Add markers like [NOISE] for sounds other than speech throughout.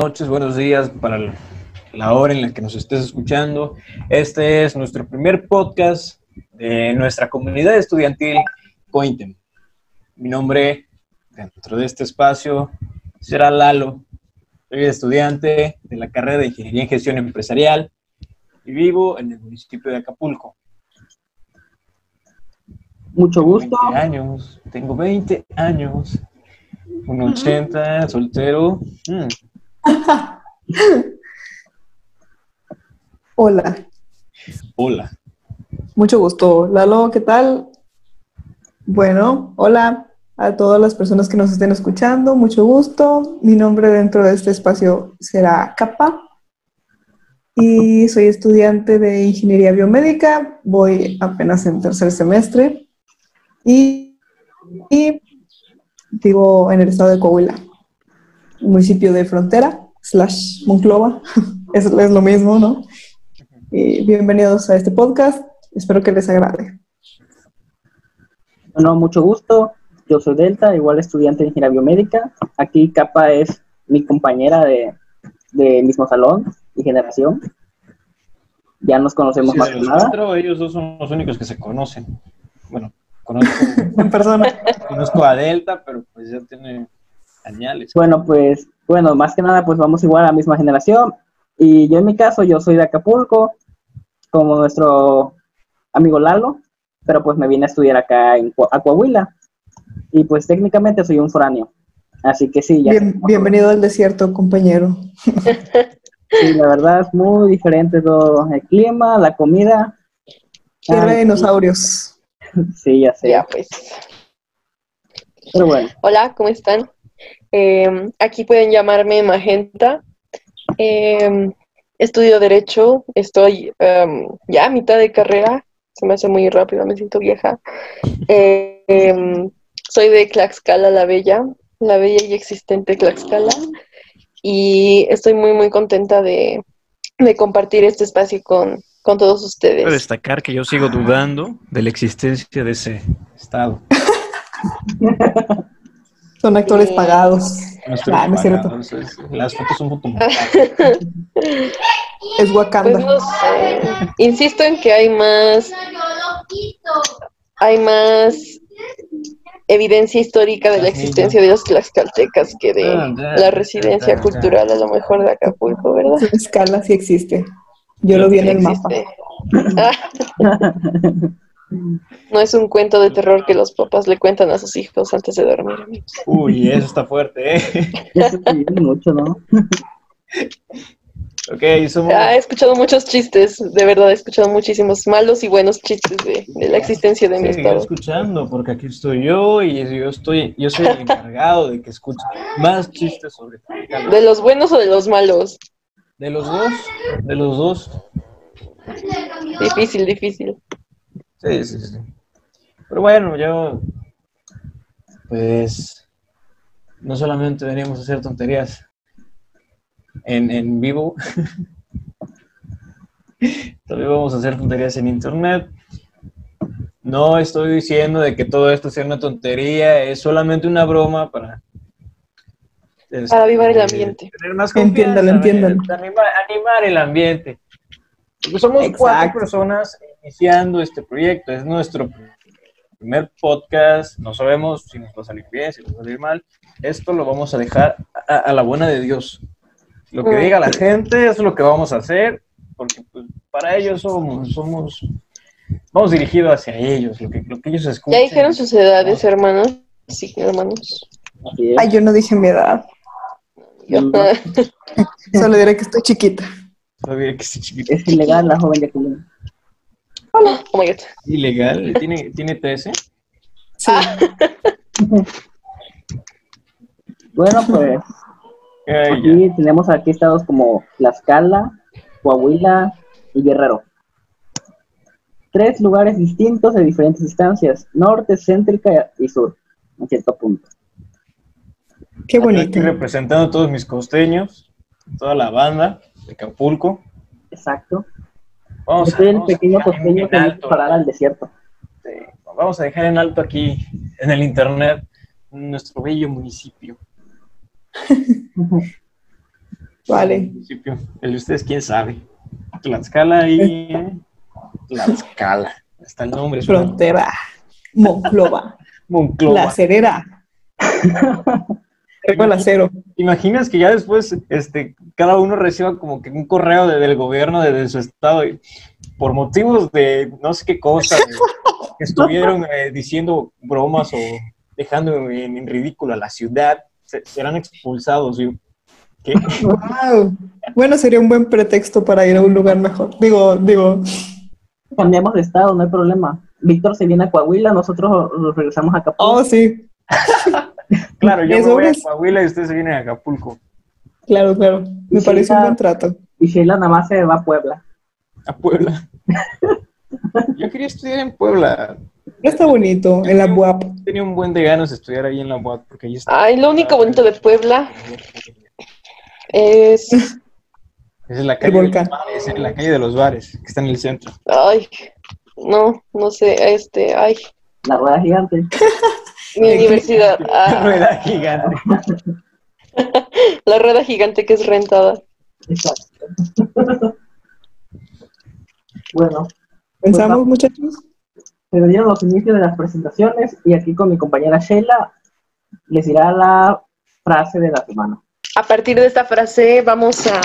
noches, buenos días para la hora en la que nos estés escuchando. Este es nuestro primer podcast de nuestra comunidad estudiantil Cointem. Mi nombre dentro de este espacio será Lalo. Soy estudiante de la carrera de Ingeniería en Gestión Empresarial y vivo en el municipio de Acapulco. Mucho gusto. Tengo 20 años, tengo 20 años, un 80, soltero. Mm. [LAUGHS] Hola, Hola. mucho gusto. Lalo, ¿qué tal? Bueno, hola a todas las personas que nos estén escuchando, mucho gusto. Mi nombre dentro de este espacio será Capa y soy estudiante de Ingeniería Biomédica, voy apenas en tercer semestre y, y vivo en el estado de Coahuila, municipio de frontera, slash Monclova, [LAUGHS] es, es lo mismo, ¿no? Y bienvenidos a este podcast, espero que les agrade. Bueno, mucho gusto. Yo soy Delta, igual estudiante de Ingeniería Biomédica. Aquí Capa es mi compañera de, de mismo salón y generación. Ya nos conocemos Sí, más que nada. cuatro, ellos dos son los únicos que se conocen. Bueno, conozco, [LAUGHS] En persona. conozco a Delta, pero pues ya tiene añales. Bueno, pues, bueno, más que nada, pues vamos igual a la misma generación. Y yo en mi caso, yo soy de Acapulco, como nuestro amigo Lalo, pero pues me vine a estudiar acá en Coa- a Coahuila. Y pues técnicamente soy un foráneo. Así que sí, ya. Bien- bienvenido al desierto, compañero. Sí, la verdad es muy diferente todo el clima, la comida. Tierra de Ay, dinosaurios. Sí, ya sé. Ya, pues. Pero bueno, Hola, ¿cómo están? Eh, aquí pueden llamarme Magenta. Eh, estudio Derecho. Estoy em, ya a mitad de carrera. Se me hace muy rápido, me siento vieja. Eh, em, soy de Tlaxcala, la Bella. La bella y existente Tlaxcala. Y estoy muy, muy contenta de, de compartir este espacio con, con todos Quiero ustedes. destacar que yo sigo dudando de la existencia de ese estado. [LAUGHS] Son actores Sí. pagados. No estoy Ah, no es cierto. entonces, las fotos son fotos. [LAUGHS] Es Pues Wakanda. no sé. Insisto en que hay más, hay más evidencia histórica de la existencia de los tlaxcaltecas que de la residencia cultural a lo mejor de Acapulco, ¿verdad? Su escala sí existe. Yo lo vi en el mapa. Existe. [LAUGHS] Ah. [LAUGHS] No es un cuento de terror que los papás le cuentan a sus hijos antes de dormir. amigos. Uy, eso está fuerte, ¿eh? [LAUGHS] eso sí, mucho, ¿no? [LAUGHS] Ok, somos... Ah, he escuchado muchos chistes, de verdad, he escuchado muchísimos malos y buenos chistes de, de la existencia de mi Seguiré estado. escuchando, porque aquí estoy yo y yo estoy, yo soy el encargado de que escuchen más chistes sobre. ¿De los buenos o de los malos? De los dos, de los dos. Difícil, difícil. Sí, sí, sí. Pero bueno, yo, pues, no solamente venimos a hacer tonterías en, en vivo, [LAUGHS] también vamos a hacer tonterías en internet. No estoy diciendo de que todo esto sea una tontería, es solamente una broma para... este, Para avivar el ambiente. Tener más entiéndalo. ¿verdad? Animar, animar el ambiente. Porque somos cuatro personas iniciando este proyecto. Es nuestro primer podcast. No sabemos si nos va a salir bien, si nos va a salir mal. Esto lo vamos a dejar a, a la buena de Dios. Lo que diga la gente es lo que vamos a hacer, porque pues, para ellos somos, somos, vamos dirigidos hacia ellos, lo que, lo que ellos escuchan. Ya dijeron sus edades, hermanos. Sí, hermanos. Ay, yo no dije mi edad. Yo-. [LAUGHS] Solo diré que estoy chiquita. Todavía que sí, chiquito. Es ilegal la joven de Acapulco. oh my god. Ilegal, tiene, tiene 13. Sí. Bueno, pues Ay, ya. aquí tenemos aquí estados como Tlaxcala, Coahuila y Guerrero. Tres lugares distintos de diferentes instancias, norte, céntrica y sur, en cierto punto. Qué bonito. aquí representando a todos mis costeños, toda la banda de Acapulco. Exacto. Vamos Yo soy el vamos a pequeño dejar costeño en que alto, a parar al desierto. sí, vamos a dejar en alto aquí, en el internet, nuestro bello municipio. [LAUGHS] Vale. municipio. El de ustedes, quién sabe. Tlaxcala y. Tlaxcala. Está el nombre. Frontera. Monclova. [LAUGHS] Monclova. La Cerera. [LAUGHS] Tengo el acero. ¿Te imaginas que ya después este, cada uno reciba como que un correo de- del gobierno de, de su estado y por motivos de no sé qué cosa, de- [LAUGHS] que estuvieron eh, diciendo bromas o dejando en, en ridículo a la ciudad, se- serán expulsados? Y- ¿Qué? Wow. Bueno, sería un buen pretexto para ir a un lugar mejor. Digo, digo, Cambiamos de estado, no hay problema. Víctor se viene a Coahuila, nosotros nos regresamos a Acapulco. oh, sí, [LAUGHS] Claro, yo me voy a. Coahuila y ustedes se vienen a Acapulco, claro, claro. Me parece un buen trato. Y Sheila nada más se va a Puebla. a Puebla. [LAUGHS] Yo quería estudiar en Puebla. Está bonito, en la BUAP. Tenía un buen de ganas de estudiar ahí en la UAP porque ahí está. Ay, lo único bonito de Puebla es. Es la calle, de los volcán. bares, en la calle de los bares, que está en el centro. Ay, no, no sé, este, ay, La rueda gigante. [LAUGHS] mi universidad. [LAUGHS] La ah, rueda gigante. [LAUGHS] la rueda gigante que es rentada. Exacto. [LAUGHS] bueno, ¿Pensamos, muchachos? se dieron los inicios de las presentaciones y aquí con mi compañera Sheila les dirá la frase de la semana. A partir de esta frase vamos a,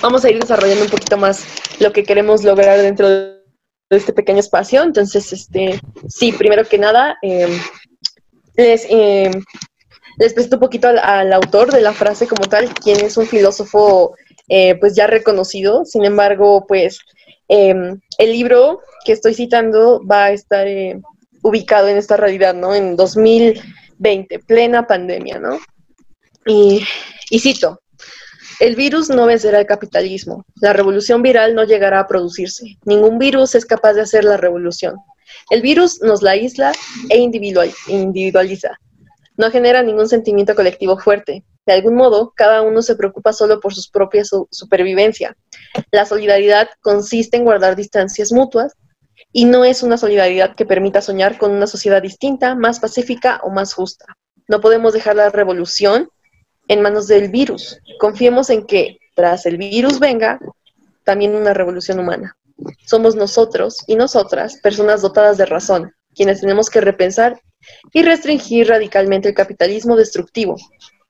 vamos a ir desarrollando un poquito más lo que queremos lograr dentro de este pequeño espacio. Entonces, este, sí, primero que nada, eh, les, eh, les presento un poquito al, autor de la frase como tal, quien es un filósofo eh, pues ya reconocido. Sin embargo, pues eh, el libro que estoy citando va a estar eh, ubicado en esta realidad, ¿no? En 2020, plena pandemia, ¿no? Y, y cito, el virus no vencerá el capitalismo, la revolución viral no llegará a producirse, ningún virus es capaz de hacer la revolución. El virus nos la aísla e individual- individualiza, no genera ningún sentimiento colectivo fuerte. De algún modo, cada uno se preocupa solo por su propia su- supervivencia. La solidaridad consiste en guardar distancias mutuas y no es una solidaridad que permita soñar con una sociedad distinta, más pacífica o más justa. No podemos dejar la revolución en manos del virus. Confiemos en que tras el virus venga también una revolución humana. Somos nosotros y nosotras, personas dotadas de razón, quienes tenemos que repensar y restringir radicalmente el capitalismo destructivo,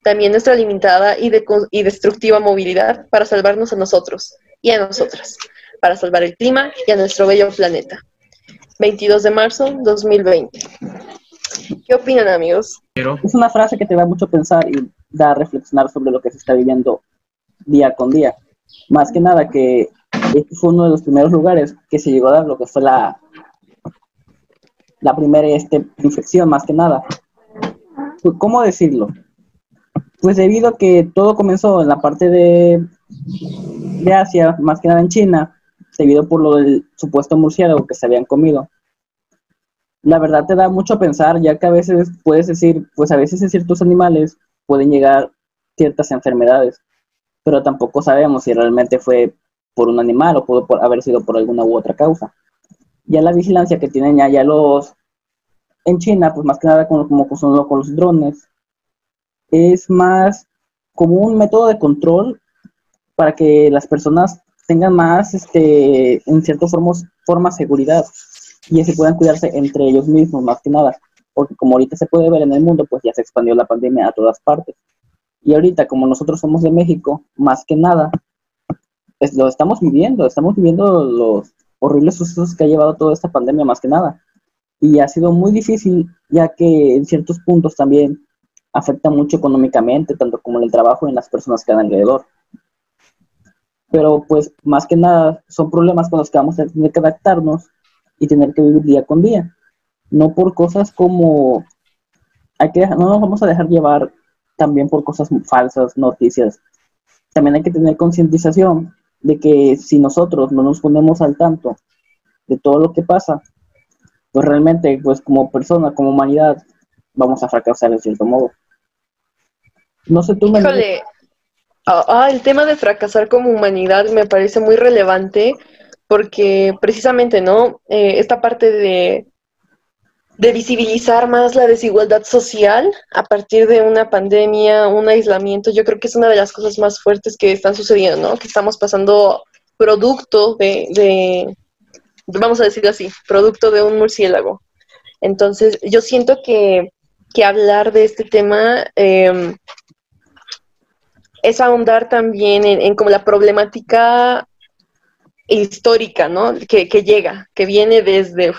también nuestra limitada y, de- y destructiva movilidad para salvarnos a nosotros y a nosotras, para salvar el clima y a nuestro bello planeta. 22 de marzo 2020. ¿Qué opinan, amigos? Es una frase que te da mucho pensar y da a reflexionar sobre lo que se está viviendo día con día. Más que nada que este fue uno de los primeros lugares que se llegó a dar lo que fue la, la primera este, infección, más que nada. Pues, ¿Cómo decirlo? Pues debido a que todo comenzó en la parte de, de Asia, más que nada en China, debido por lo del supuesto murciélago que se habían comido la verdad te da mucho a pensar, ya que a veces puedes decir, pues a veces en ciertos animales pueden llegar ciertas enfermedades, pero tampoco sabemos si realmente fue por un animal o pudo haber sido por alguna u otra causa. Ya la vigilancia que tienen ya, los en China, pues más que nada como, como son con los drones, es más como un método de control para que las personas tengan más, este, en cierta forma, forma seguridad y así puedan cuidarse entre ellos mismos más que nada, porque como ahorita se puede ver en el mundo, pues ya se expandió la pandemia a todas partes. Y ahorita, como nosotros somos de México, más que nada, pues lo estamos viviendo, estamos viviendo los horribles sucesos que ha llevado toda esta pandemia más que nada. Y ha sido muy difícil, ya que en ciertos puntos también afecta mucho económicamente, tanto como en el trabajo y en las personas que han alrededor. Pero pues más que nada son problemas con los que vamos a tener que adaptarnos y tener que vivir día con día. No por cosas como hay que dejar- no nos vamos a dejar llevar también por cosas falsas, noticias. También hay que tener concientización de que si nosotros no nos ponemos al tanto de todo lo que pasa, pues realmente, pues como persona, como humanidad, vamos a fracasar en cierto modo. No sé tú. Híjole, ah, ah, el tema de fracasar como humanidad me parece muy relevante porque precisamente, ¿no? Eh, esta parte de, de visibilizar más la desigualdad social a partir de una pandemia, un aislamiento. Yo creo que es una de las cosas más fuertes que están sucediendo, ¿no? Que estamos pasando producto de, de vamos a decirlo así, producto de un murciélago. Entonces, yo siento que, que hablar de este tema eh, es ahondar también en, como la problemática histórica, ¿no? Que, llega, que viene desde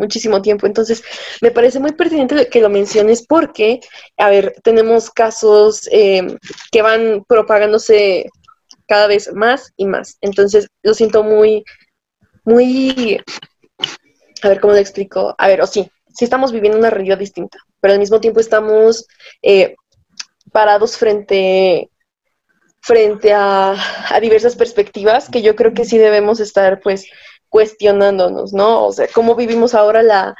muchísimo tiempo. Entonces, me parece muy pertinente que lo menciones porque, a ver, tenemos casos eh, que van propagándose cada vez más y más. Entonces, lo siento muy, muy, a ver, ¿cómo le explico? A ver, o sí, sí estamos viviendo una realidad distinta, pero al mismo tiempo estamos eh, parados frente frente a, diversas perspectivas que yo creo que sí debemos estar pues cuestionándonos, ¿no? O sea, cómo vivimos ahora la,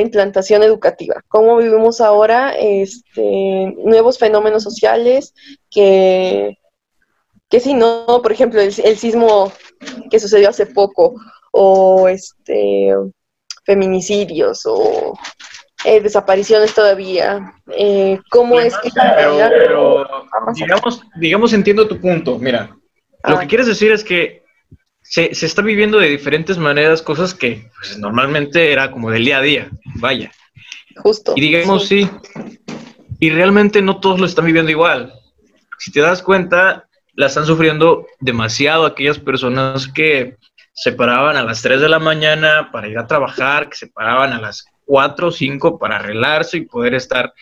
implantación educativa, cómo vivimos ahora este, nuevos fenómenos sociales que, que sí, ¿no? Por ejemplo, el, el sismo que sucedió hace poco, o este feminicidios, o eh, desapariciones todavía. Eh, ¿Cómo es que... Pero, digamos, digamos, entiendo tu punto. Mira, lo ah. que quieres decir es que se, se, está viviendo de diferentes maneras cosas que pues, normalmente era como del día a día. Vaya. Justo. Y digamos, sí. Y realmente no todos lo están viviendo igual. Si te das cuenta, la están sufriendo demasiado aquellas personas que se paraban a las 3 de la mañana para ir a trabajar, que se paraban a las cuatro o cinco para arreglarse y poder estar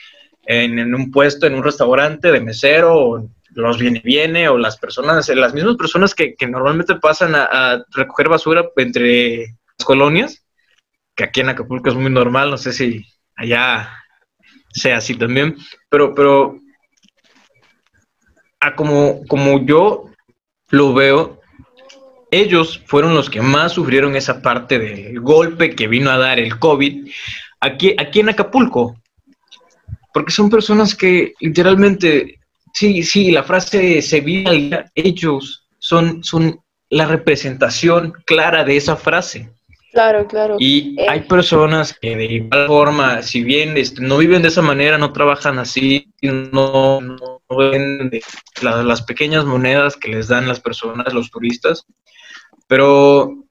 en, un puesto, en un restaurante de mesero, o los viene viene, o las personas, las mismas personas que, normalmente pasan a, recoger basura entre las colonias, que aquí en Acapulco es muy normal, no sé si allá sea así también, pero, pero a como, como yo lo veo, ellos fueron los que más sufrieron esa parte del golpe que vino a dar el COVID aquí, aquí en Acapulco. Porque son personas que literalmente, sí, sí, la frase se vive ellos son, son la representación clara de esa frase. Claro, claro. Y eh, hay personas que de igual forma, si bien este, no viven de esa manera, no trabajan así, no, no ven las pequeñas monedas que les dan las personas, los turistas, pero,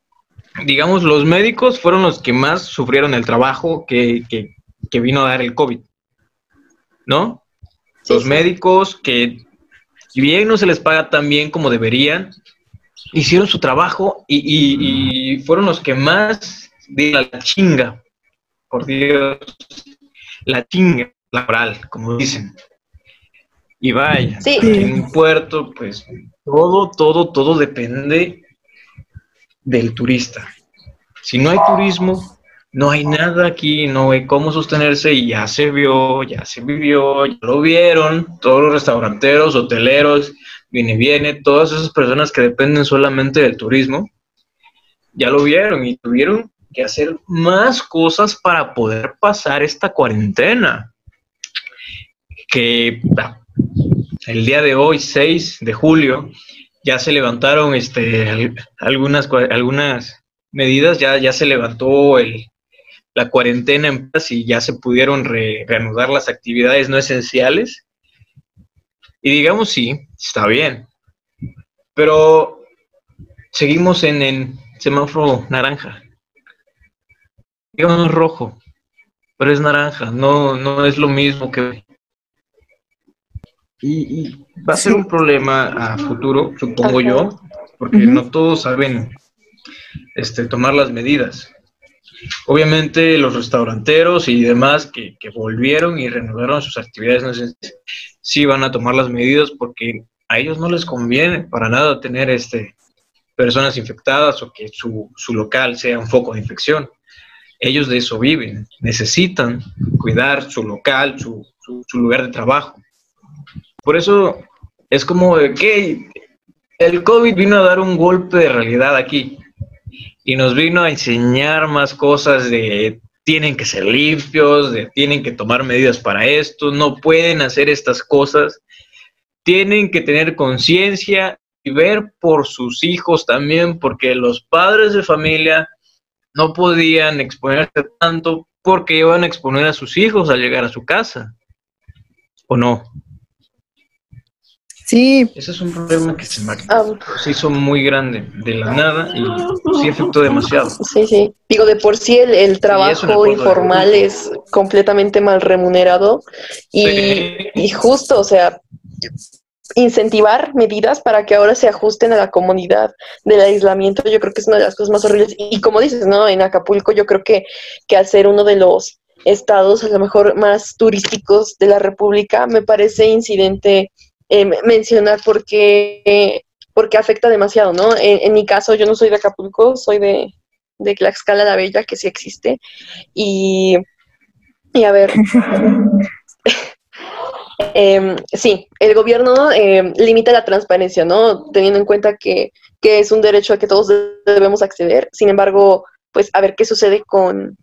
digamos, los médicos fueron los que más sufrieron el trabajo que, vino a dar el COVID, ¿no? Los médicos que, si bien no se les paga tan bien como deberían, hicieron su trabajo y, fueron los que más de la chinga, por Dios, la chinga laboral, como dicen. Y vaya, en un puerto, pues todo, todo, todo depende del turista. Si no hay turismo, no hay nada aquí, no hay cómo sostenerse y ya se vio, ya se vivió, ya lo vieron, todos los restauranteros, hoteleros, viene, viene, todas esas personas que dependen solamente del turismo, ya lo vieron y tuvieron que hacer más cosas para poder pasar esta cuarentena. Que el día de hoy, 6 de julio, ya se levantaron este, algunas, algunas medidas, ya, ya se levantó el, la cuarentena en paz y ya se pudieron reanudar las actividades no esenciales. Y digamos, sí, está bien. Pero seguimos en el semáforo naranja. Digamos rojo, pero es naranja, no, no es lo mismo que y, va a ser un problema a futuro, supongo yo, porque no todos saben este, tomar las medidas. Obviamente los restauranteros y demás que, volvieron y renovaron sus actividades no sé, sí van a tomar las medidas porque a ellos no les conviene para nada tener este, personas infectadas o que su, su local sea un foco de infección. Ellos de eso viven, necesitan cuidar su local, su, su lugar de trabajo. Por eso es como que el COVID vino a dar un golpe de realidad aquí y nos vino a enseñar más cosas de tienen que ser limpios, de tienen que tomar medidas para esto, no pueden hacer estas cosas, tienen que tener conciencia y ver por sus hijos también, porque los padres de familia no podían exponerse tanto porque iban a exponer a sus hijos al llegar a su casa. ¿O no? Sí. Ese es un problema que se, Ah, se hizo muy grande de la nada y sí afectó demasiado. sí, sí. Digo, de por sí el, el trabajo de informal es completamente mal remunerado y, Sí. y justo, o sea, incentivar medidas para que ahora se ajusten a la comunidad del aislamiento, yo creo que es una de las cosas más horribles. Y como dices, ¿no? En Acapulco yo creo que, que al ser uno de los estados a lo mejor más turísticos de la República, me parece incidente eh, mencionar porque, porque afecta demasiado, ¿no? En, mi caso, yo no soy de Acapulco, soy de, de Tlaxcala la Bella, que sí existe. Y, y a ver, [LAUGHS] Em, sí, el gobierno em, limita la transparencia, ¿no? Teniendo en cuenta que, que es un derecho al que todos debemos acceder. Sin embargo, pues a ver qué sucede con,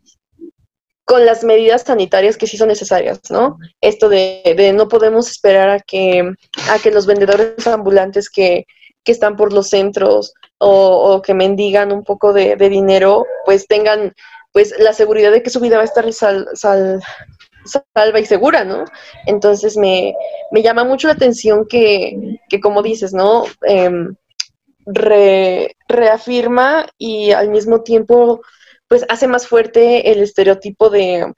con las medidas sanitarias que sí son necesarias, ¿no? Esto de, de no podemos esperar a que, a que los vendedores ambulantes que, que están por los centros o, que mendigan un poco de, de dinero, pues tengan pues la seguridad de que su vida va a estar sal- sal- salva y segura, ¿no? Entonces me, me llama mucho la atención que, que como dices, ¿no? Em, re- reafirma y al mismo tiempo, pues hace más fuerte el estereotipo de,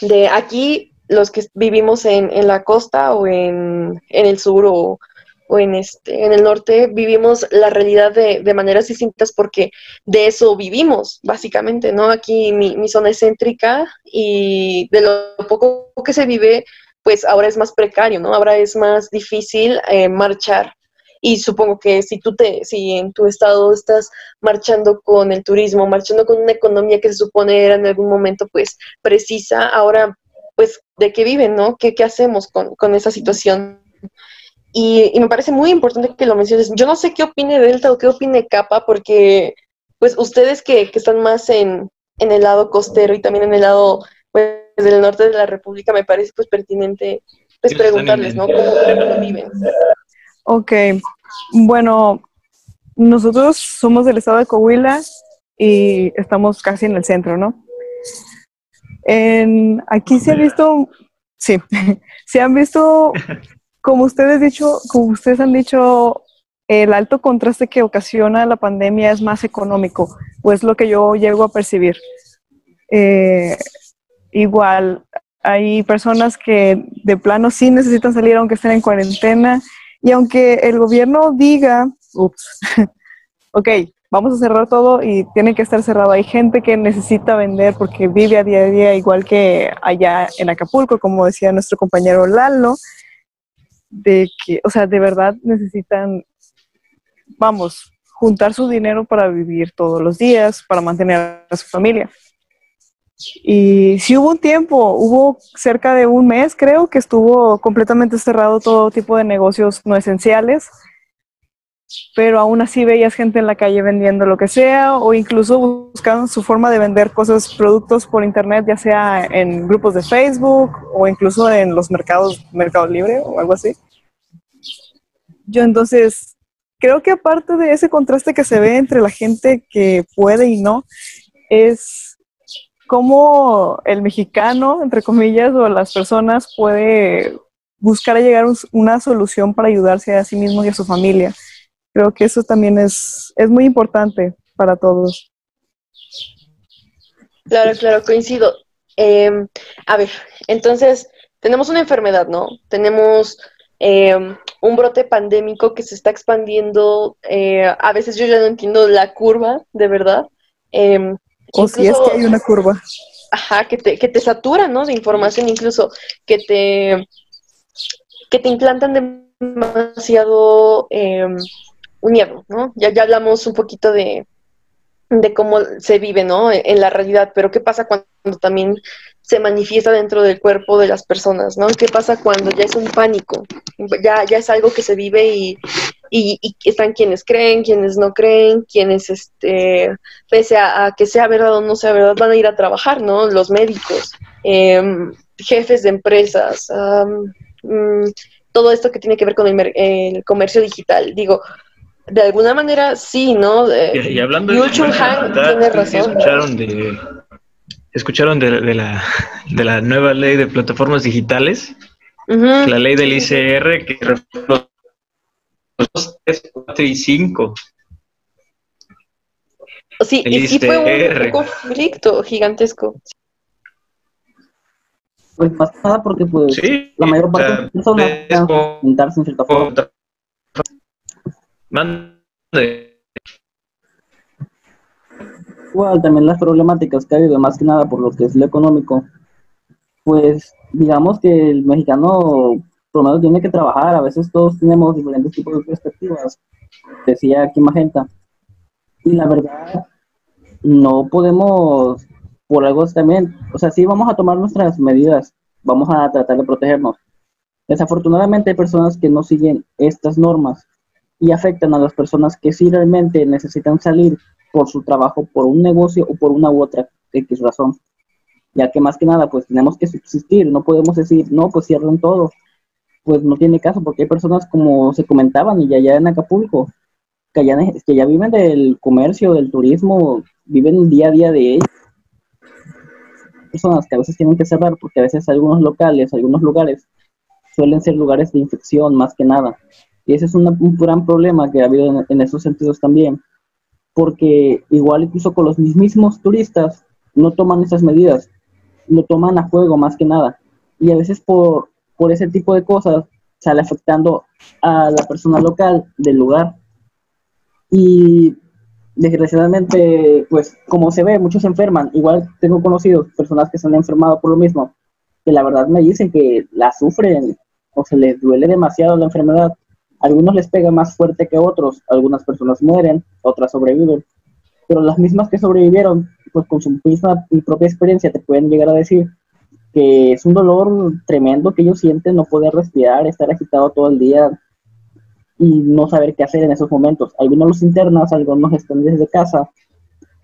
de aquí, los que vivimos en, en la costa o en, en el sur o, o en, este, en el norte, vivimos la realidad de, de maneras distintas porque de eso vivimos, básicamente, ¿no? Aquí mi, mi zona es céntrica y de lo poco que se vive, pues ahora es más precario, ¿no? Ahora es más difícil eh, marchar. Y supongo que si tú te, si en tu estado estás marchando con el turismo, marchando con una economía que se supone era en algún momento pues precisa, ahora pues de qué viven, ¿no? ¿Qué, qué hacemos con, con esa situación? Y, y me parece muy importante que lo menciones. Yo no sé qué opine Delta o qué opine Capa, porque pues ustedes que, que están más en, en el lado costero y también en el lado pues, del norte de la República, me parece pues pertinente pues preguntarles, ¿no? ¿Cómo, cómo viven? Ok, bueno, nosotros somos del estado de Coahuila y estamos casi en el centro, ¿no? En, aquí se ha visto, sí, [LAUGHS] se han visto, como ustedes dicho, como ustedes han dicho, el alto contraste que ocasiona la pandemia es más económico, pues lo que yo llego a percibir. Eh, igual, hay personas que de plano sí necesitan salir aunque estén en cuarentena y aunque el gobierno diga, ups, [LAUGHS] ok, vamos a cerrar todo y tiene que estar cerrado, hay gente que necesita vender porque vive a día a día igual que allá en Acapulco, como decía nuestro compañero Lalo, de que, o sea, de verdad necesitan, vamos, juntar su dinero para vivir todos los días, para mantener a su familia. Y sí hubo un tiempo, hubo cerca de un mes, creo, que estuvo completamente cerrado todo tipo de negocios no esenciales, pero aún así veías gente en la calle vendiendo lo que sea o incluso buscaban su forma de vender cosas, productos por internet, ya sea en grupos de Facebook o incluso en los mercados, Mercado Libre o algo así. Yo entonces creo que aparte de ese contraste que se ve entre la gente que puede y no, es cómo el mexicano, entre comillas, o las personas puede buscar a llegar una solución para ayudarse a sí mismo y a su familia. Creo que eso también es, es muy importante para todos. Claro, claro, coincido. Eh, a ver, entonces, tenemos una enfermedad, ¿no? Tenemos eh, un brote pandémico que se está expandiendo. eh, a veces yo ya no entiendo la curva, de verdad. Eh, O si es que hay una curva. Ajá, que te, que te saturan, ¿no? De información, incluso que te, que te implantan demasiado eh, un miedo, ¿no? Ya, ya hablamos un poquito de, de cómo se vive, ¿no? En la realidad, pero ¿qué pasa cuando también se manifiesta dentro del cuerpo de las personas, ¿no? ¿Qué pasa cuando ya es un pánico? Ya, ya es algo que se vive y, y, y están quienes creen, quienes no creen, quienes, este, pese a, a que sea verdad o no sea verdad, van a ir a trabajar, ¿no? Los médicos, em, jefes de empresas, mm, todo esto que tiene que ver con el, mer- el comercio digital. Digo, de alguna manera sí, ¿no? Eh, Y, y hablando Yu de Chul Han tiene ¿ustedes sí razón. escucharon de, ¿Escucharon de, de la, de la nueva ley de plataformas digitales? La ley del ICR que 2, 3, 4 y 5. Sí, y sí fue ICR. un conflicto gigantesco. Pues nada porque pues Sí, la mayor o parte sea, de las personas es sustentarse en cierta forma. Mande. Igual también las problemáticas que ha habido, más que nada por lo que es lo económico, pues digamos que el mexicano menos tiene que trabajar, a veces todos tenemos diferentes tipos de perspectivas, decía aquí Magenta, y la verdad no podemos, por algo también, o sea, sí vamos a tomar nuestras medidas, vamos a tratar de protegernos. Desafortunadamente hay personas que no siguen estas normas y afectan a las personas que sí realmente necesitan salir por su trabajo, por un negocio o por una u otra X razón. Ya que más que nada, pues tenemos que subsistir, no podemos decir, no, pues cierren todo. Pues no tiene caso, porque hay personas como se comentaban y allá en Acapulco, que ya, viven del comercio, del turismo, viven día a día de ello. Personas que a veces tienen que cerrar porque a veces algunos locales, algunos lugares suelen ser lugares de infección más que nada. Y ese es una- un gran problema que ha habido en, en esos sentidos también porque igual incluso con los mismos turistas no toman esas medidas, lo toman a juego más que nada. Y a veces por, por ese tipo de cosas sale afectando a la persona local del lugar. Y desgraciadamente, pues como se ve, muchos enferman. Igual tengo conocidos personas que se han enfermado por lo mismo, que la verdad me dicen que la sufren o se les duele demasiado la enfermedad. Algunos les pega más fuerte que otros, algunas personas mueren, otras sobreviven, pero las mismas que sobrevivieron, pues con su misma y propia experiencia te pueden llegar a decir que es un dolor tremendo que ellos sienten, no poder respirar, estar agitado todo el día y no saber qué hacer en esos momentos. Algunos los internas, algunos están desde casa,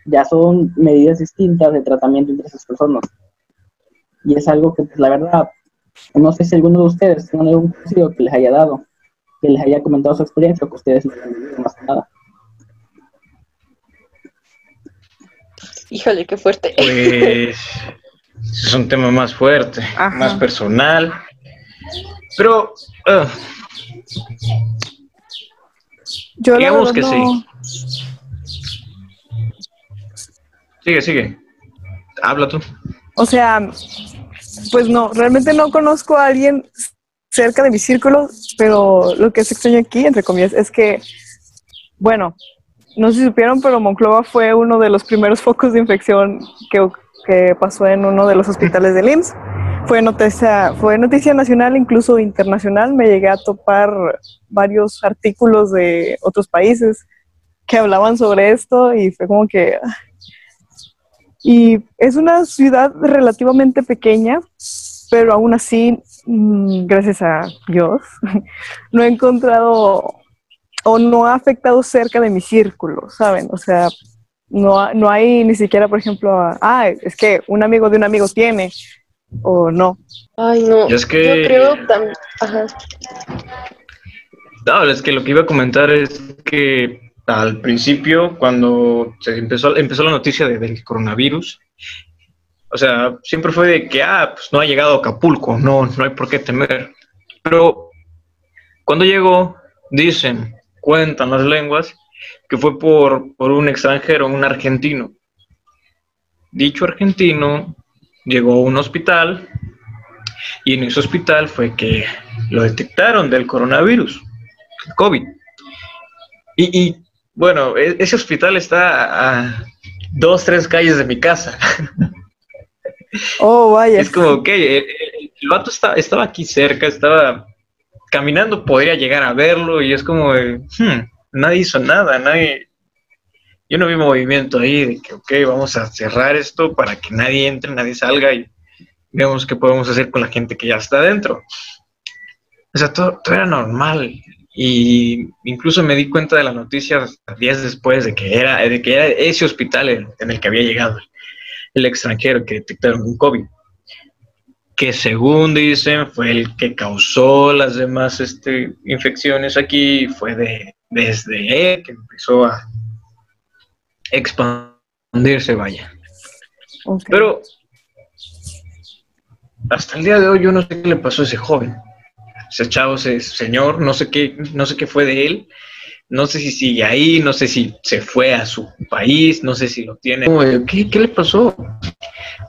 ya son medidas distintas de tratamiento entre esas personas. Y es algo que, pues, la verdad, no sé si alguno de ustedes tiene algún conocido que les haya dado que les haya comentado su experiencia o que ustedes no vivido más que nada. Híjole, qué fuerte. Pues es un tema más fuerte, Ajá. más personal. Pero ah, Yo Digamos que no- sigue, sigue. Habla tú. O sea, pues no, realmente no conozco a alguien cerca de mi círculo, pero lo que es extraño aquí, entre comillas, es que, bueno, no sé si supieron, pero Monclova fue uno de los primeros focos de infección que, que pasó en uno de los hospitales del IMSS. Fue noticia, fue noticia nacional, incluso internacional. Me llegué a topar varios artículos de otros países que hablaban sobre esto y fue como que y es una ciudad relativamente pequeña, pero aún así, mm, gracias a Dios, [LAUGHS] no he encontrado o no ha afectado cerca de mi círculo, ¿saben? O sea, no, no hay ni siquiera, por ejemplo, ah, es que un amigo de un amigo tiene, o no. Ay, no. Y es que- Yo creo también. Ajá. No, es que lo que iba a comentar es que al principio, cuando se empezó, empezó la noticia de- del coronavirus, o sea, siempre fue de que, ah, pues no ha llegado a Acapulco, no, no hay por qué temer. Pero cuando llegó, dicen, cuentan las lenguas, que fue por, por un extranjero, un argentino. Dicho argentino llegó a un hospital y en ese hospital fue que lo detectaron del coronavirus, el COVID. Y, y, bueno, e- ese hospital está a dos, tres calles de mi casa. [LAUGHS] Oh, vaya. Es como, ok, el, el- vato está- estaba aquí cerca, estaba caminando, podría llegar a verlo y es como, hmm, nadie hizo nada, nadie... Yo no vi movimiento ahí de que, ok, vamos a cerrar esto para que nadie entre, nadie salga y veamos qué podemos hacer con la gente que ya está adentro. O sea, todo, todo era normal. Y incluso me di cuenta de la noticia hasta días después de que era, de que era ese hospital en, en el que había llegado el extranjero que detectaron un COVID. Que según dicen fue el que causó las demás este, infecciones aquí, fue de, desde él que empezó a expandirse, vaya. Pero hasta el día de hoy yo no sé qué le pasó a ese joven. Ese chavo, ese señor, no sé qué, no sé qué fue de él. No sé si sigue ahí, no sé si se fue a su país, no sé si lo tiene. ¿Qué, qué le pasó?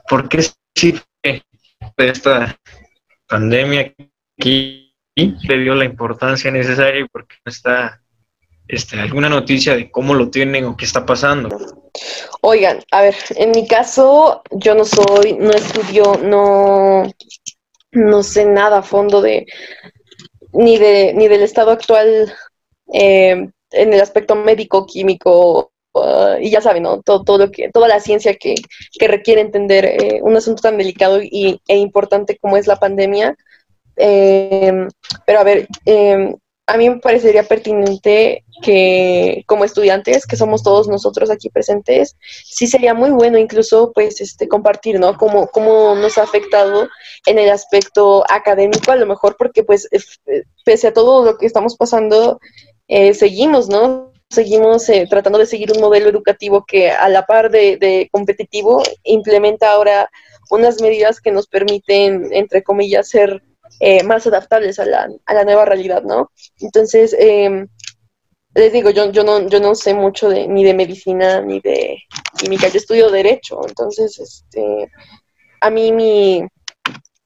¿Por qué sí fue esta pandemia aquí le dio la importancia necesaria y por qué no está este, alguna noticia de cómo lo tienen o qué está pasando? Oigan, a ver, en mi caso, yo no soy, no estudio, no, no sé nada a fondo de ni de ni del estado actual eh, en el aspecto médico, químico, uh, y ya saben, ¿no? Todo, todo lo que, toda la ciencia que, que requiere entender eh, un asunto tan delicado y, e importante como es la pandemia. Pero a ver, a mí me parecería pertinente que como estudiantes, que somos todos nosotros aquí presentes, sí sería muy bueno incluso pues este compartir, ¿no? Cómo, cómo nos ha afectado en el aspecto académico, a lo mejor porque pues eh, pese a todo lo que estamos pasando, eh, seguimos, ¿no? Seguimos eh, tratando de seguir un modelo educativo que a la par de, de competitivo implementa ahora unas medidas que nos permiten, entre comillas, ser eh, más adaptables a la, a la, nueva realidad, ¿no? Entonces, eh, les digo, yo, yo, no, yo no sé mucho de, ni de medicina ni de química, yo estudio derecho, entonces, este, a mí mi,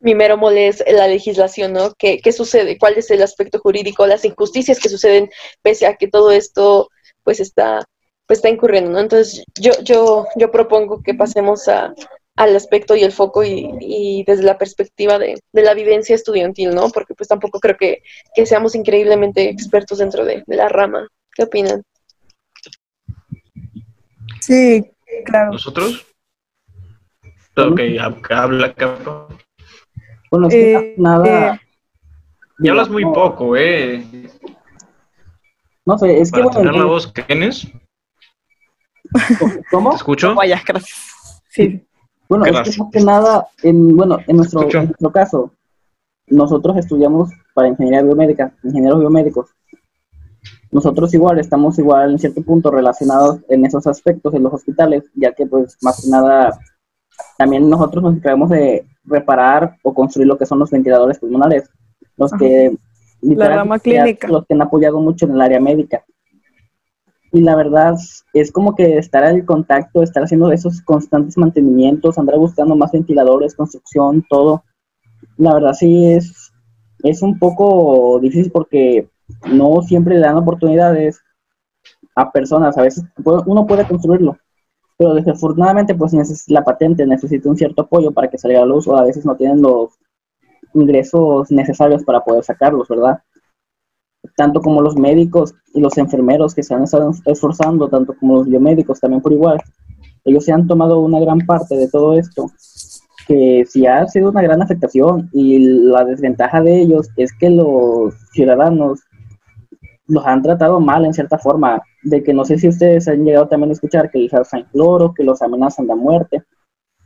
mi mero mole es la legislación, ¿no? ¿Qué, ¿Qué sucede? ¿Cuál es el aspecto jurídico? Las injusticias que suceden pese a que todo esto, pues, está, pues, está incurriendo, ¿no? Entonces, yo, yo, yo propongo que pasemos a, al aspecto y el foco y, y desde la perspectiva de, de, la vivencia estudiantil, ¿no? Porque pues tampoco creo que, que seamos increíblemente expertos dentro de, de, la rama. ¿Qué opinan? Sí, claro. ¿Nosotros? Ok, habla, Bueno, es que eh, nada... Eh, y hablas muy poco, ¿eh? No sé, es Para que... tener bueno, la voz, ¿tienes? ¿Cómo? ¿Te escucho? Vaya, gracias. Sí. Bueno, es que más que nada, en, bueno, en nuestro, en nuestro caso, nosotros estudiamos para ingeniería biomédica, ingenieros biomédicos. Nosotros igual estamos igual en cierto punto relacionados en esos aspectos en los hospitales, ya que pues más que nada también nosotros nos encargamos de reparar o construir lo que son los ventiladores pulmonares, los Ajá. que La rama clínica. los que han apoyado mucho en el área médica. Y la verdad es como que estar en contacto, estar haciendo esos constantes mantenimientos, andar buscando más ventiladores, construcción, todo. La verdad sí es, es un poco difícil porque no siempre le dan oportunidades a personas. A veces uno puede construirlo, pero desafortunadamente pues la patente necesita un cierto apoyo para que salga a luz o a veces no tienen los ingresos necesarios para poder sacarlos, ¿verdad? Tanto como los médicos y los enfermeros que se han estado esforzando, tanto como los biomédicos también por igual, ellos se han tomado una gran parte de todo esto, que sí ha sido una gran afectación y la desventaja de ellos es que los ciudadanos los han tratado mal en cierta forma, de que no sé si ustedes han llegado también a escuchar que les usan cloro, que los amenazan de muerte,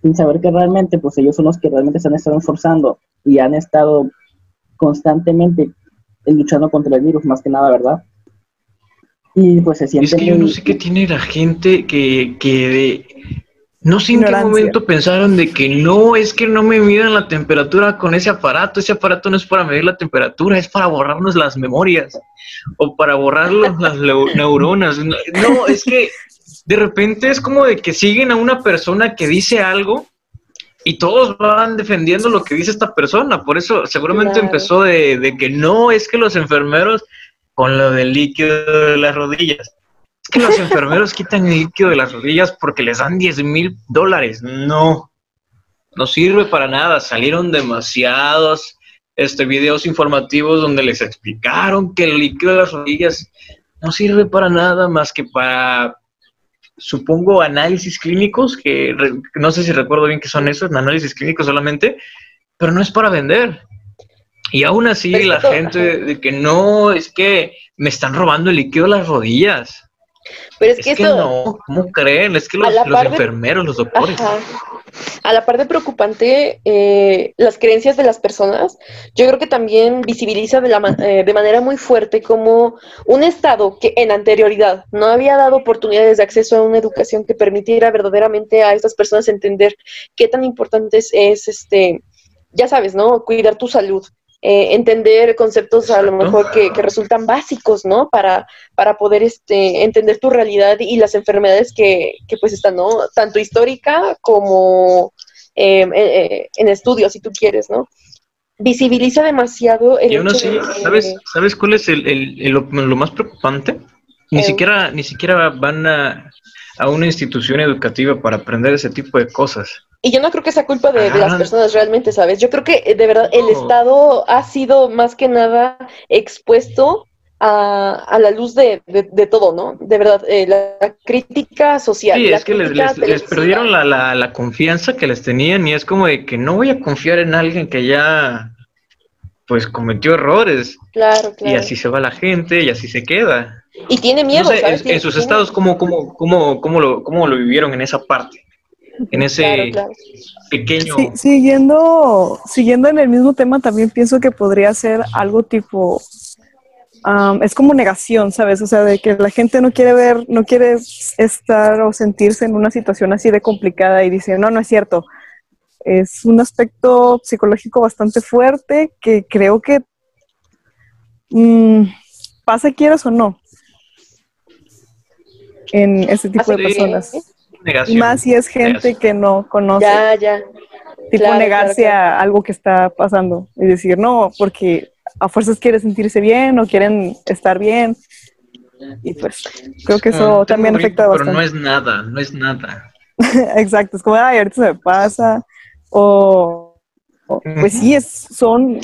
sin saber que realmente pues ellos son los que realmente se han estado esforzando y han estado constantemente luchando contra el virus, más que nada, ¿verdad? Y pues se siente. Es que yo no sé qué tiene la gente que, que de, no sé en qué momento pensaron de que no, es que no me midan la temperatura con ese aparato. Ese aparato no es para medir la temperatura, es para borrarnos las memorias o para borrar [LAUGHS] las neuronas. No, es que de repente es como de que siguen a una persona que dice algo y todos van defendiendo lo que dice esta persona. Por eso seguramente claro. empezó de, de, que no, es que los enfermeros con lo del líquido de las rodillas. Es que los [LAUGHS] enfermeros quitan el líquido de las rodillas porque les dan 10 mil dólares. No, no sirve para nada. Salieron demasiados este, videos informativos donde les explicaron que el líquido de las rodillas no sirve para nada más que para supongo, análisis clínicos, que re, no sé si recuerdo bien que son esos, análisis clínicos solamente, pero no es para vender. Y aún así la gente de que no, es que me están robando el líquido de las rodillas. Pero es, Es que que eso, no, ¿cómo creen? Es que los, de- enfermeros, los doctores. Ajá. A la par de preocupante, eh, las creencias de las personas, yo creo que también visibiliza de, la, eh, de manera muy fuerte como un Estado que en anterioridad no había dado oportunidades de acceso a una educación que permitiera verdaderamente a estas personas entender qué tan importante es, es, este, ya sabes, ¿no? Cuidar tu salud. Eh, entender conceptos a lo mejor que, que resultan básicos, ¿no? Para, para poder este, entender tu realidad y las enfermedades que, que pues están, ¿no? Tanto histórica como eh, eh, eh, en estudio, si tú quieres, ¿no? Visibiliza demasiado el Y aún así, ¿sabes, ¿sabes cuál es el, el- el- lo, lo más preocupante? Ni Eh. siquiera, ni siquiera van a, a una institución educativa para aprender ese tipo de cosas. Y yo no creo que sea culpa de, de las Ah. personas realmente, ¿sabes? Yo creo que eh, de verdad el No. Estado ha sido más que nada expuesto a, a la luz de, de- de todo, ¿no? De verdad, eh, la crítica social. Sí, la es que les, les- perdieron la, la- la confianza que les tenían y es como de que no voy a confiar en alguien que ya pues cometió errores Claro, claro. y así se va la gente y así se queda. Y tiene No miedo, sé, ¿sabes? en, en sus estados, ¿cómo, cómo, cómo, cómo, lo, ¿cómo lo vivieron en esa parte? En ese Claro, claro. pequeño... Sí, siguiendo, siguiendo en el mismo tema, también pienso que podría ser algo tipo, es como negación, ¿sabes? O sea, de que la gente no quiere ver, no quiere estar o sentirse en una situación así de complicada y dice, no, no es cierto. Es un aspecto psicológico bastante fuerte que creo que mm, pasa quieras o no en ese tipo de Sí. personas. Y negación. más si es gente Negación. que no conoce Ya, ya. tipo Claro, negarse claro, claro. a algo que está pasando y decir no, porque a fuerzas quiere sentirse bien o quieren estar bien. Y pues creo que eso tengo también afecta Pero no bastante. es nada, no es nada. [LAUGHS] Exacto, es como, ay, ahorita se me pasa. O, pues sí, es, son,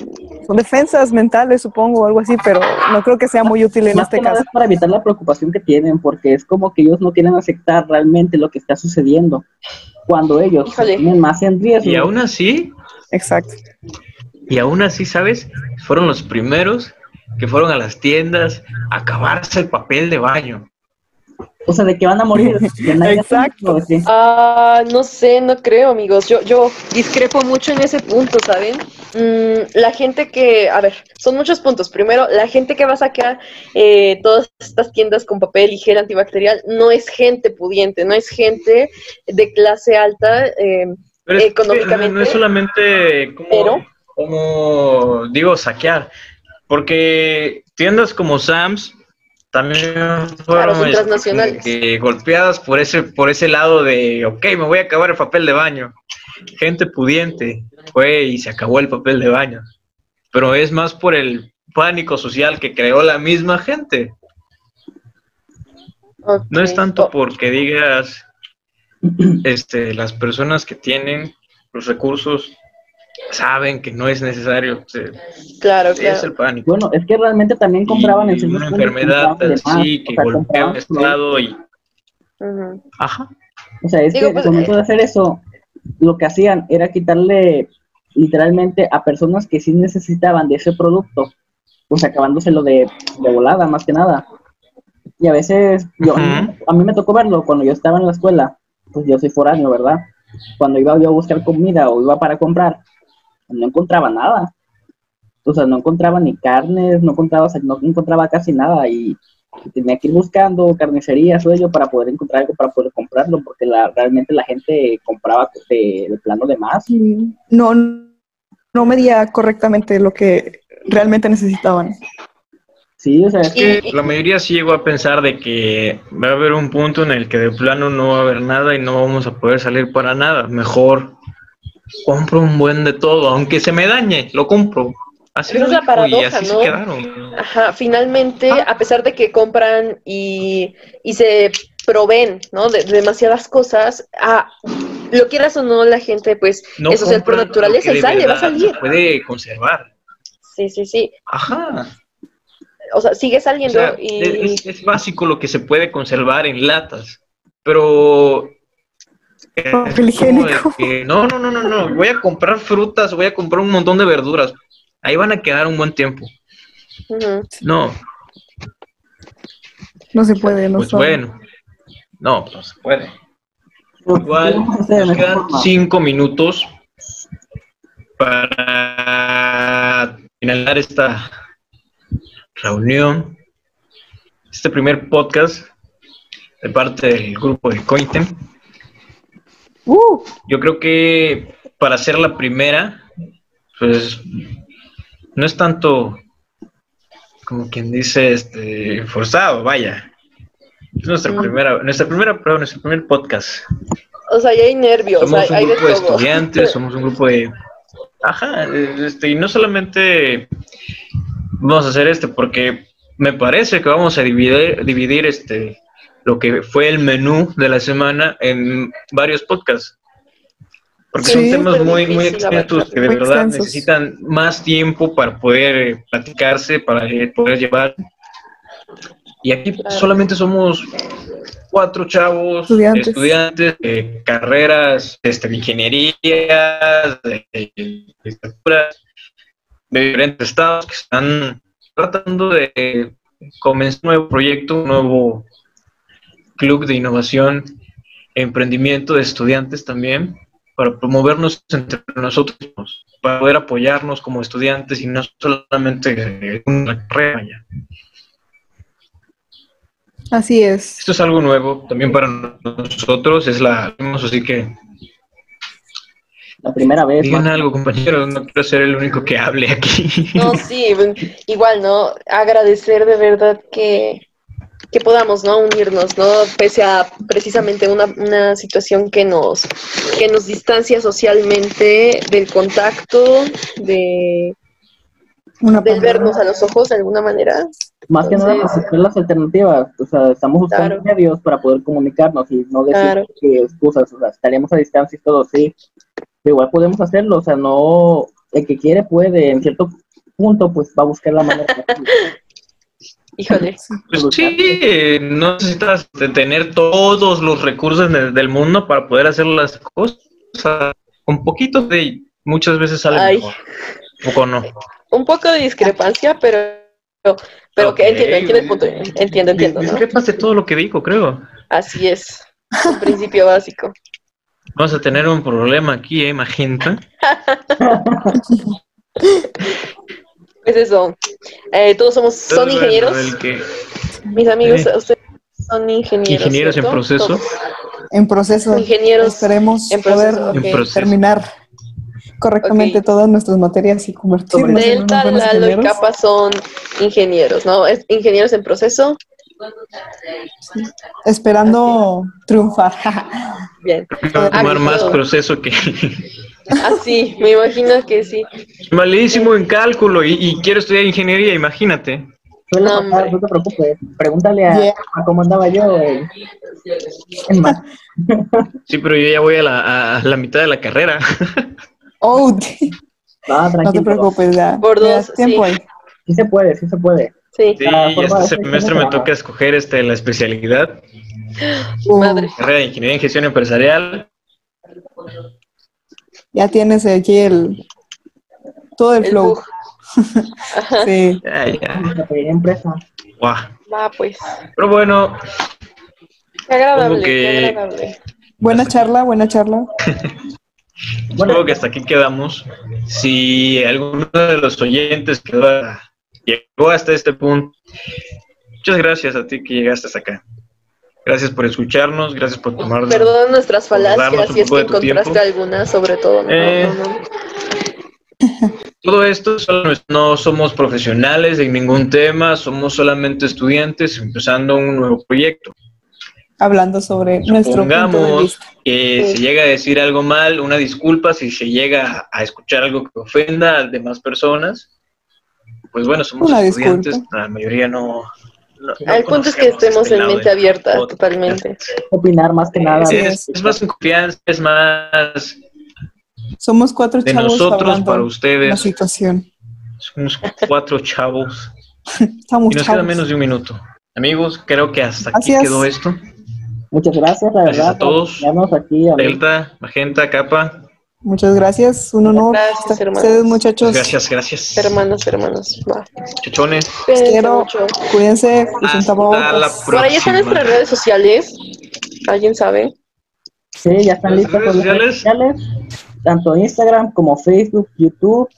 son defensas mentales, supongo, o algo así, pero no creo que sea muy útil en Más este que nada caso. es para evitar la preocupación que tienen, porque es como que ellos no quieren aceptar realmente lo que está sucediendo, cuando ellos Híjole. tienen más en riesgo. Y aún así, Exacto. y aún así, ¿sabes? Fueron los primeros que fueron a las tiendas a acabarse el papel de baño. O sea, de que van a morir. [LAUGHS] Exacto. Ah, no sé, no creo, amigos. Yo, yo discrepo mucho en ese punto, ¿saben? Mm, la gente que, a ver, son muchos puntos. Primero, la gente que va a sacar eh, todas estas tiendas con papel y gel antibacterial no es gente pudiente, no es gente de clase alta. eh, Pero es que Económicamente. no es solamente como, Pero- como, digo, saquear, porque tiendas como Sam's también fueron este, como que golpeadas por ese, por ese lado de, ok, me voy a acabar el papel de baño. Gente pudiente fue y se acabó el papel de baño. Pero es más por el pánico social que creó la misma gente. No es tanto porque digas, este, las personas que tienen los recursos saben que no es necesario. se- claro, es claro. el pánico. Bueno, es que realmente también compraban en Y ciertos una enfermedad así que o sea, golpea un estado y ajá. O sea, es Digo, que pues, al momento eh, de hacer eso, lo que hacían era quitarle literalmente a personas que sí necesitaban de ese producto, pues acabándoselo de, de volada, más que nada. Y a veces, yo, a mí me tocó verlo cuando yo estaba en la escuela, pues yo soy foráneo, ¿verdad? Cuando iba yo a buscar comida o iba para comprar, no encontraba nada. O sea, no encontraba ni carnes, no encontraba, o sea, no encontraba casi nada y tenía que ir buscando carnicerías o ello para poder encontrar algo para poder comprarlo, porque la, realmente la gente compraba de, de plano de más. No, no medía correctamente lo que realmente necesitaban. Sí, o sea, es Que la mayoría sí llegó a pensar de que va a haber un punto en el que de plano no va a haber nada y no vamos a poder salir para nada. Mejor compro un buen de todo, aunque se me dañe, lo compro. Así es la y paradoja, así ¿no? se quedaron. Ajá, finalmente, Ah. a pesar de que compran y, y se proveen, ¿no? De, de demasiadas cosas, ah, lo quieras o no, la gente, pues, No es social por naturaleza y sale, va a salir. Se puede conservar. Sí, sí, sí. Ajá. O sea, sigue O saliendo sea, y... es, es básico lo que se puede conservar en latas, pero Papel higiénico. que, no, no, no, no, no, voy a comprar frutas, voy a comprar un montón de verduras, ahí van a quedar un buen tiempo. No, No se puede, no Pues bueno, no, pues no se puede. Pues, Igual, ¿qué vamos a hacer de nos esta quedan forma? cinco minutos para finalizar esta reunión, este primer podcast de parte del grupo de Cointem. Uh, Yo creo que para hacer la primera, pues no es tanto como quien dice este forzado, vaya. Es nuestra Mm. primera, nuestra primera prueba, nuestro primer podcast. O sea, ya hay nervios, Somos un hay grupo de todo. estudiantes, [LAUGHS] somos un grupo de... Ajá, este, y no solamente vamos a hacer este, porque me parece que vamos a dividir, dividir este, lo que fue el menú de la semana en varios podcasts. Porque son temas muy, muy difícil extensos que de Muy verdad extensos. necesitan más tiempo para poder eh, platicarse, para eh, poder llevar. Y aquí Claro. solamente somos cuatro chavos, Estudiantes. estudiantes, de carreras este, de ingeniería, de, de licenciaturas, de diferentes estados que están tratando de comenzar un nuevo proyecto, un nuevo club de innovación e emprendimiento de estudiantes también, para promovernos entre nosotros, mismos, para poder apoyarnos como estudiantes y no solamente en una carrera ya. así es. Esto es algo nuevo también para nosotros, es la, así que La primera vez. digan más. algo compañeros, no quiero ser el único que hable aquí. No, sí, igual, ¿no? Agradecer de verdad que, que podamos, ¿no? Unirnos, ¿no? Pese a precisamente una, una situación que nos, que nos distancia socialmente del contacto, de, Una del pandemia. vernos a los ojos de alguna manera. Más que nada, buscar las alternativas. O sea, estamos buscando Claro. medios para poder comunicarnos y no decir Claro. que excusas. O sea, estaríamos a distancia y todo, sí. Pero igual podemos hacerlo. O sea, no. El que quiere puede. En cierto punto, pues va a buscar la manera. [LAUGHS] Híjole. [LAUGHS] Pues sí, eh, no necesitas de tener todos los recursos del, del mundo para poder hacer las cosas. Con poquito de muchas veces sale Ay. mejor. Poco no. Un poco de discrepancia, pero, pero que entiendo, entiendo el punto. Entiendo, entiendo, ¿no? Discrepas de todo lo que digo, creo. Así es. [LAUGHS] Un principio básico. Vamos a tener un problema aquí, ¿eh, Magenta? [LAUGHS] Pues eso. Eh, todos somos, son ingenieros. Mis amigos, ustedes son ingenieros. Ingenieros en proceso. Todos. En proceso. Ingenieros Esperemos en proceso, poder ok. En proceso. terminar correctamente todas nuestras materias y convertirnos en unos Delta, buenos Lalo y ingenieros. Capa son ingenieros, ¿no? Es ingenieros en proceso. Esperando triunfar. [LAUGHS] Bien. va a tomar Ah, más proceso que Así, me imagino que sí. malísimo en cálculo y, y quiero estudiar ingeniería, imagínate. No, te preocupes. Pregúntale a, Yeah. a cómo andaba yo. eh. [LAUGHS] Sí, pero yo ya voy a la, a la mitad de la carrera. [LAUGHS] Oh, no, tranquilo. no te preocupes, ya. Por dos, tiempo sí. ahí. Sí se puede, sí se puede. Sí, Sí, Ah, y este semestre me toca escoger este, la especialidad, [GASPS] Uh, madre. carrera de ingeniería en gestión empresarial. Ya tienes aquí el todo el, El flow. [LAUGHS] Sí. Ya, ya. Empresa. Guau. Va, pues. Pero bueno, Qué agradable, que- qué agradable. Buena charla, buena charla. Bueno, [LAUGHS] supongo que hasta aquí quedamos. Si alguno de los oyentes quedó a- llegó hasta este punto, muchas gracias a ti que llegaste hasta acá. Gracias por escucharnos, gracias por tomar Perdón nuestras falacias si es que encontraste tiempo. alguna, sobre todo. No, Eh. no, no. Todo esto no somos profesionales en ningún tema, somos solamente estudiantes empezando un nuevo proyecto. Hablando sobre nuestro punto de Supongamos vista. que Sí. se llega a decir algo mal, una disculpa si se llega a escuchar algo que ofenda a demás personas. Pues bueno, somos Una estudiantes, disculpa. la mayoría no. no- no El punto es que estemos este en mente abierta, podcast. totalmente. opinar más que nada. Sí, Es, es más en confianza, es más Somos cuatro de chavos nosotros para de la ustedes. situación. Somos cuatro chavos. [LAUGHS] Estamos Y nos queda chavos. menos de un minuto. Amigos, creo que hasta aquí Así es. quedó esto. Muchas gracias, la Gracias verdad. a todos. aquí. Delta, Magenta, Capa. Muchas gracias, un honor. Gracias, hermanos. ustedes, muchachos. Gracias, gracias. Hermanos, hermanos. Va. Cuídense quiero. Cuídense, Hasta la Por ahí están nuestras redes sociales. ¿Alguien sabe? Sí, ya están ¿Las listas redes las redes sociales, tanto Instagram como Facebook, YouTube,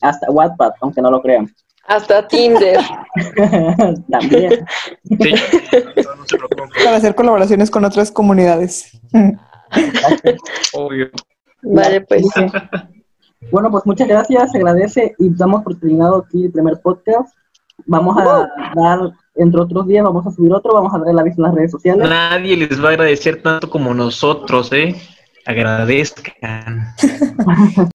hasta WhatsApp, aunque no lo crean. [LAUGHS] Hasta Tinder. También. Sí. [LAUGHS] Para hacer colaboraciones con otras comunidades. Obvio. Vale, pues. [LAUGHS] Bueno, pues muchas gracias, se agradece y damos por terminado aquí el primer podcast. Vamos a dar, entre otros días, vamos a subir otro, vamos a dar el aviso en las redes sociales. Nadie les va a agradecer tanto como nosotros, ¿eh? Agradezcan. [LAUGHS]